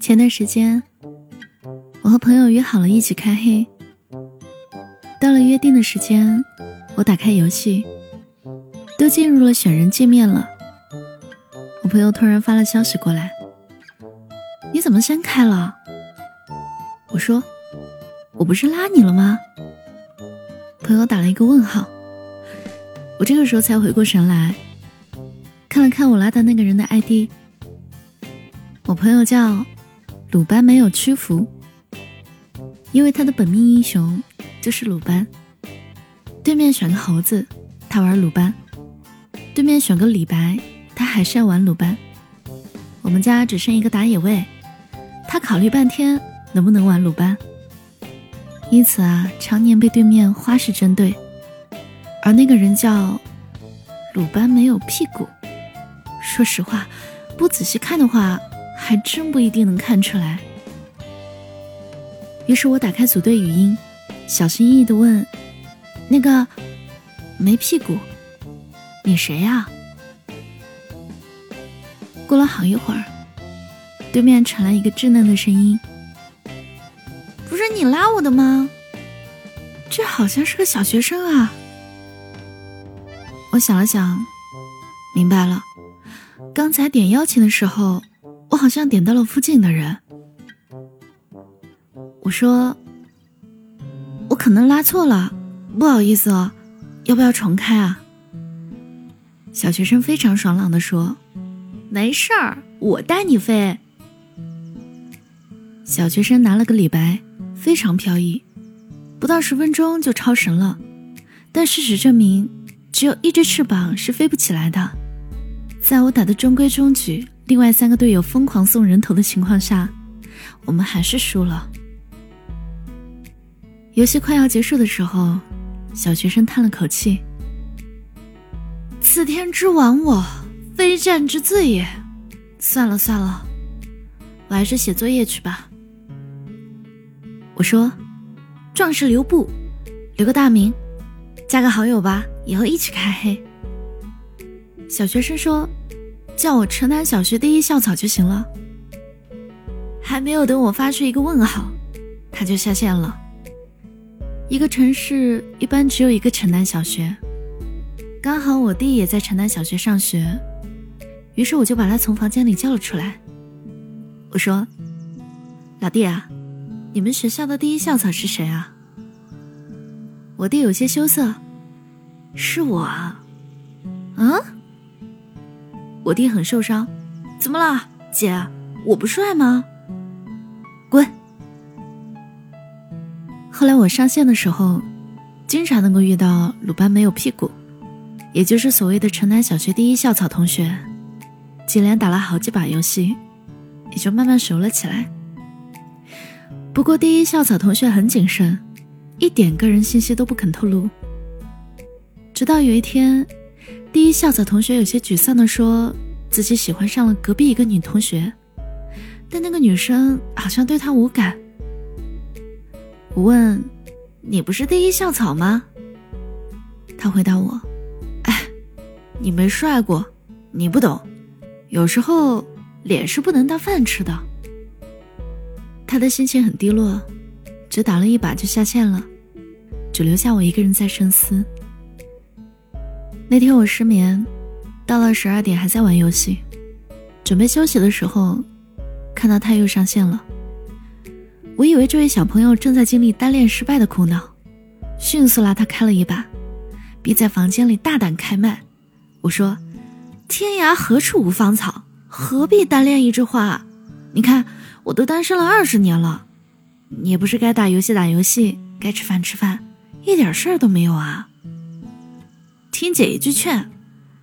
前段时间，我和朋友约好了一起开黑。到了约定的时间，我打开游戏，都进入了选人界面了。我朋友突然发了消息过来：“你怎么先开了？”我说：“我不是拉你了吗？”朋友打了一个问号。我这个时候才回过神来，看了看我拉的那个人的 ID，我朋友叫。鲁班没有屈服，因为他的本命英雄就是鲁班。对面选个猴子，他玩鲁班；对面选个李白，他还是要玩鲁班。我们家只剩一个打野位，他考虑半天能不能玩鲁班。因此啊，常年被对面花式针对。而那个人叫鲁班没有屁股。说实话，不仔细看的话。还真不一定能看出来。于是我打开组队语音，小心翼翼的问：“那个没屁股，你谁呀？”过了好一会儿，对面传来一个稚嫩的声音：“不是你拉我的吗？这好像是个小学生啊。”我想了想，明白了，刚才点邀请的时候。我好像点到了附近的人，我说我可能拉错了，不好意思哦，要不要重开啊？小学生非常爽朗的说：“没事儿，我带你飞。”小学生拿了个李白，非常飘逸，不到十分钟就超神了。但事实证明，只有一只翅膀是飞不起来的。在我打的中规中矩。另外三个队友疯狂送人头的情况下，我们还是输了。游戏快要结束的时候，小学生叹了口气：“此天之亡我，非战之罪也。算了算了，我还是写作业去吧。”我说：“壮士留步，留个大名，加个好友吧，以后一起开黑。”小学生说。叫我城南小学第一校草就行了。还没有等我发出一个问号，他就下线了。一个城市一般只有一个城南小学，刚好我弟也在城南小学上学，于是我就把他从房间里叫了出来。我说：“老弟啊，你们学校的第一校草是谁啊？”我弟有些羞涩：“是我啊。”嗯。我弟很受伤，怎么了，姐？我不帅吗？滚！后来我上线的时候，经常能够遇到鲁班没有屁股，也就是所谓的城南小学第一校草同学，接连打了好几把游戏，也就慢慢熟了起来。不过第一校草同学很谨慎，一点个人信息都不肯透露。直到有一天。第一校草同学有些沮丧地说：“自己喜欢上了隔壁一个女同学，但那个女生好像对他无感。”我问：“你不是第一校草吗？”他回答我：“哎，你没帅过，你不懂。有时候脸是不能当饭吃的。”他的心情很低落，只打了一把就下线了，只留下我一个人在深思。那天我失眠，到了十二点还在玩游戏，准备休息的时候，看到他又上线了。我以为这位小朋友正在经历单恋失败的苦恼，迅速拉他开了一把，并在房间里大胆开麦。我说：“天涯何处无芳草，何必单恋一枝花？你看我都单身了二十年了，你也不是该打游戏打游戏，该吃饭吃饭，一点事儿都没有啊。”听姐一句劝，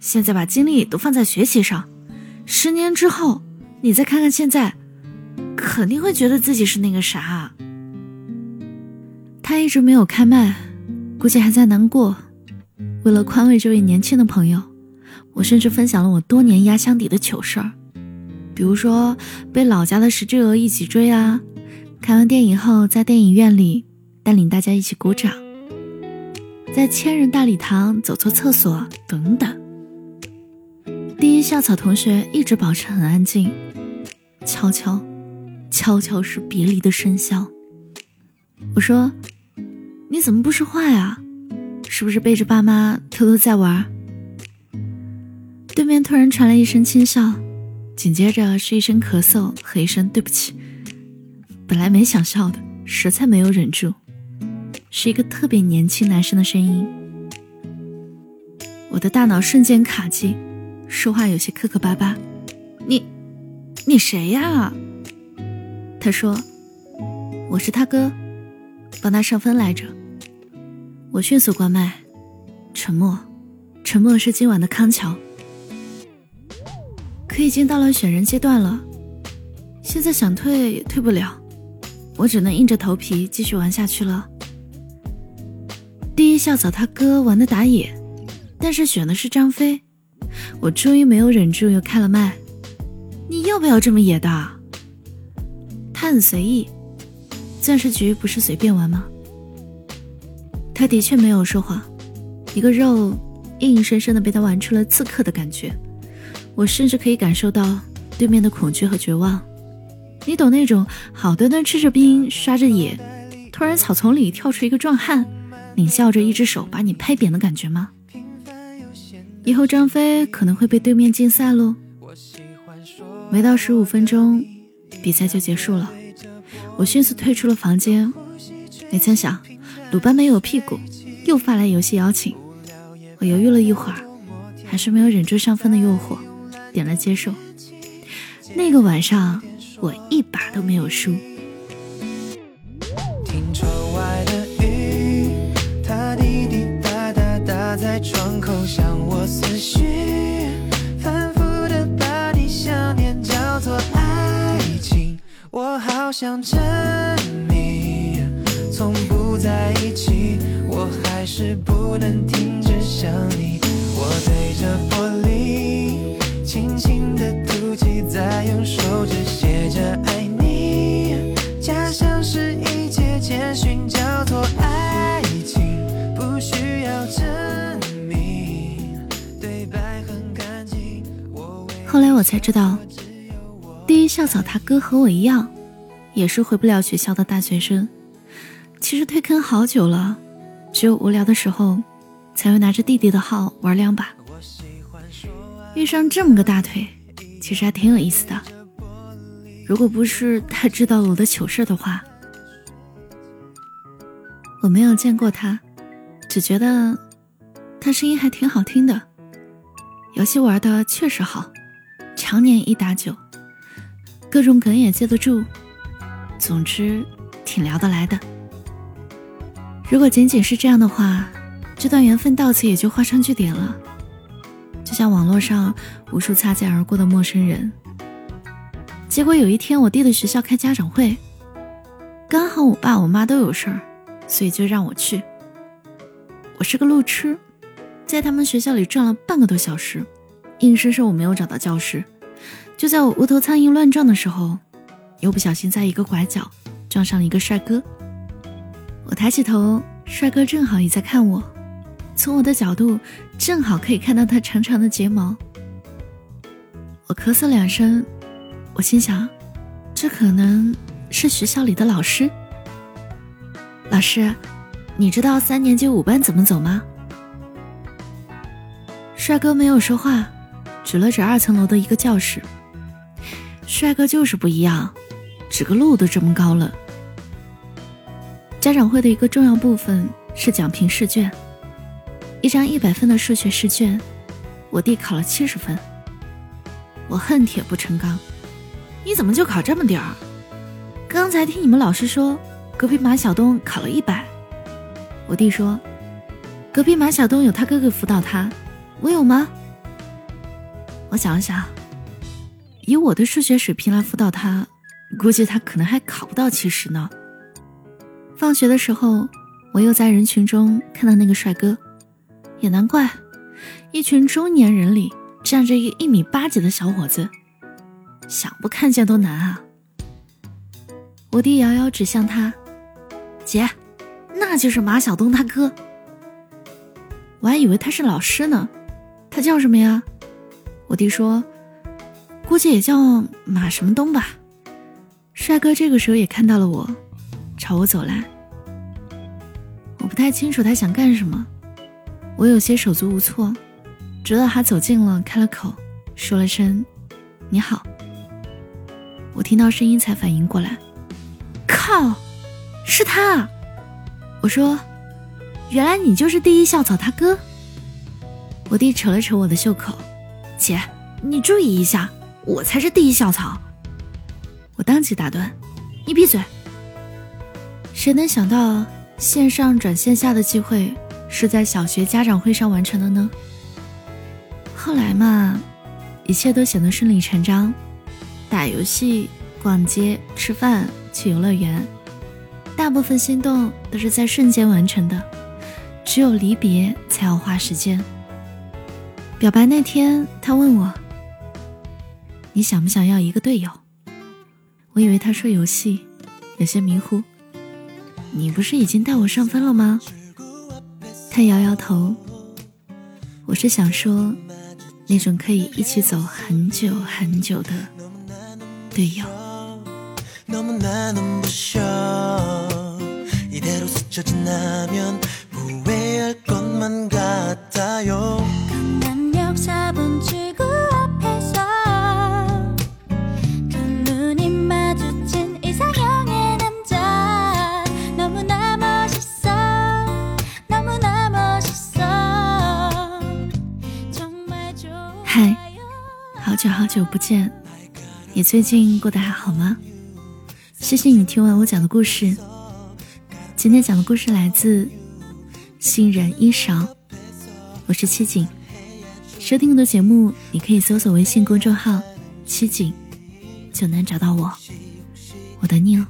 现在把精力都放在学习上。十年之后，你再看看现在，肯定会觉得自己是那个啥。他一直没有开麦，估计还在难过。为了宽慰这位年轻的朋友，我甚至分享了我多年压箱底的糗事儿，比如说被老家的石之鹅一起追啊，看完电影后在电影院里带领大家一起鼓掌。在千人大礼堂走错厕所等等，第一校草同学一直保持很安静，悄悄，悄悄是别离的笙箫。我说：“你怎么不说话呀？是不是背着爸妈偷偷在玩？”对面突然传来一声轻笑，紧接着是一声咳嗽和一声对不起。本来没想笑的，实在没有忍住，是一个特别年轻男生的声音。我的大脑瞬间卡机，说话有些磕磕巴巴。你，你谁呀？他说：“我是他哥，帮他上分来着。”我迅速关麦，沉默，沉默是今晚的康桥。可已经到了选人阶段了，现在想退也退不了，我只能硬着头皮继续玩下去了。校草他哥玩的打野，但是选的是张飞，我终于没有忍住又开了麦。你要不要这么野的？他很随意，钻石局不是随便玩吗？他的确没有说谎，一个肉硬生生的被他玩出了刺客的感觉。我甚至可以感受到对面的恐惧和绝望，你懂那种好端端吃着冰刷着野，突然草丛里跳出一个壮汉，狞笑着一只手把你拍扁的感觉吗？以后张飞可能会被对面禁赛喽。没到十五分钟，比赛就结束了，我迅速退出了房间。没曾想，鲁班没有屁股，又发来游戏邀请。我犹豫了一会儿，还是没有忍住上分的诱惑。点了接受。那个晚上，我一把都没有输。听绪，反复的把你想念叫做爱情。我好想证明，从不在一起，我还是不能停止想你。我对着玻璃。轻轻的吐气，再用手指写着爱你，假像是后来我才知道，第一校草他哥和我一样，也是回不了学校的大学生。其实退坑好久了，只有无聊的时候，才会拿着弟弟的号玩两把。遇上这么个大腿，其实还挺有意思的。如果不是他知道了我的糗事的话，我没有见过他，只觉得他声音还挺好听的，游戏玩的确实好，常年一打九，各种梗也接得住，总之挺聊得来的。如果仅仅是这样的话，这段缘分到此也就画上句点了。就像网络上无数擦肩而过的陌生人。结果有一天，我弟的学校开家长会，刚好我爸我妈都有事儿，所以就让我去。我是个路痴，在他们学校里转了半个多小时，硬生生我没有找到教室。就在我无头苍蝇乱撞的时候，又不小心在一个拐角撞上了一个帅哥。我抬起头，帅哥正好也在看我。从我的角度，正好可以看到他长长的睫毛。我咳嗽两声，我心想，这可能是学校里的老师。老师，你知道三年级五班怎么走吗？帅哥没有说话，指了指二层楼的一个教室。帅哥就是不一样，指个路都这么高了。家长会的一个重要部分是讲评试卷。一张一百分的数学试卷，我弟考了七十分。我恨铁不成钢，你怎么就考这么点儿？刚才听你们老师说，隔壁马晓东考了一百。我弟说，隔壁马晓东有他哥哥辅导他，我有吗？我想了想，以我的数学水平来辅导他，估计他可能还考不到七十呢。放学的时候，我又在人群中看到那个帅哥。也难怪，一群中年人里站着一个一米八几的小伙子，想不看见都难啊！我弟遥遥指向他，姐，那就是马晓东他哥。我还以为他是老师呢，他叫什么呀？我弟说，估计也叫马什么东吧。帅哥这个时候也看到了我，朝我走来。我不太清楚他想干什么，我有些手足无措。直到他走近了，开了口，说了声“你好”，我听到声音才反应过来。靠，是他！我说：“原来你就是第一校草他哥。”我弟扯了扯我的袖口：“姐，你注意一下，我才是第一校草。”我当即打断：“你闭嘴！”谁能想到线上转线下的机会是在小学家长会上完成的呢？后来嘛，一切都显得顺理成章，打游戏、逛街、吃饭、去游乐园，大部分心动都是在瞬间完成的，只有离别才要花时间。表白那天，他问我：“你想不想要一个队友？”我以为他说游戏，有些迷糊。你不是已经带我上分了吗？他摇摇头。我是想说。那种可以一起走很久很久的队友。久好久不见，你最近过得还好吗？谢谢你听完我讲的故事。今天讲的故事来自《新人一勺》，我是七景。收听我的节目，你可以搜索微信公众号“七景”，就能找到我。我等你哦。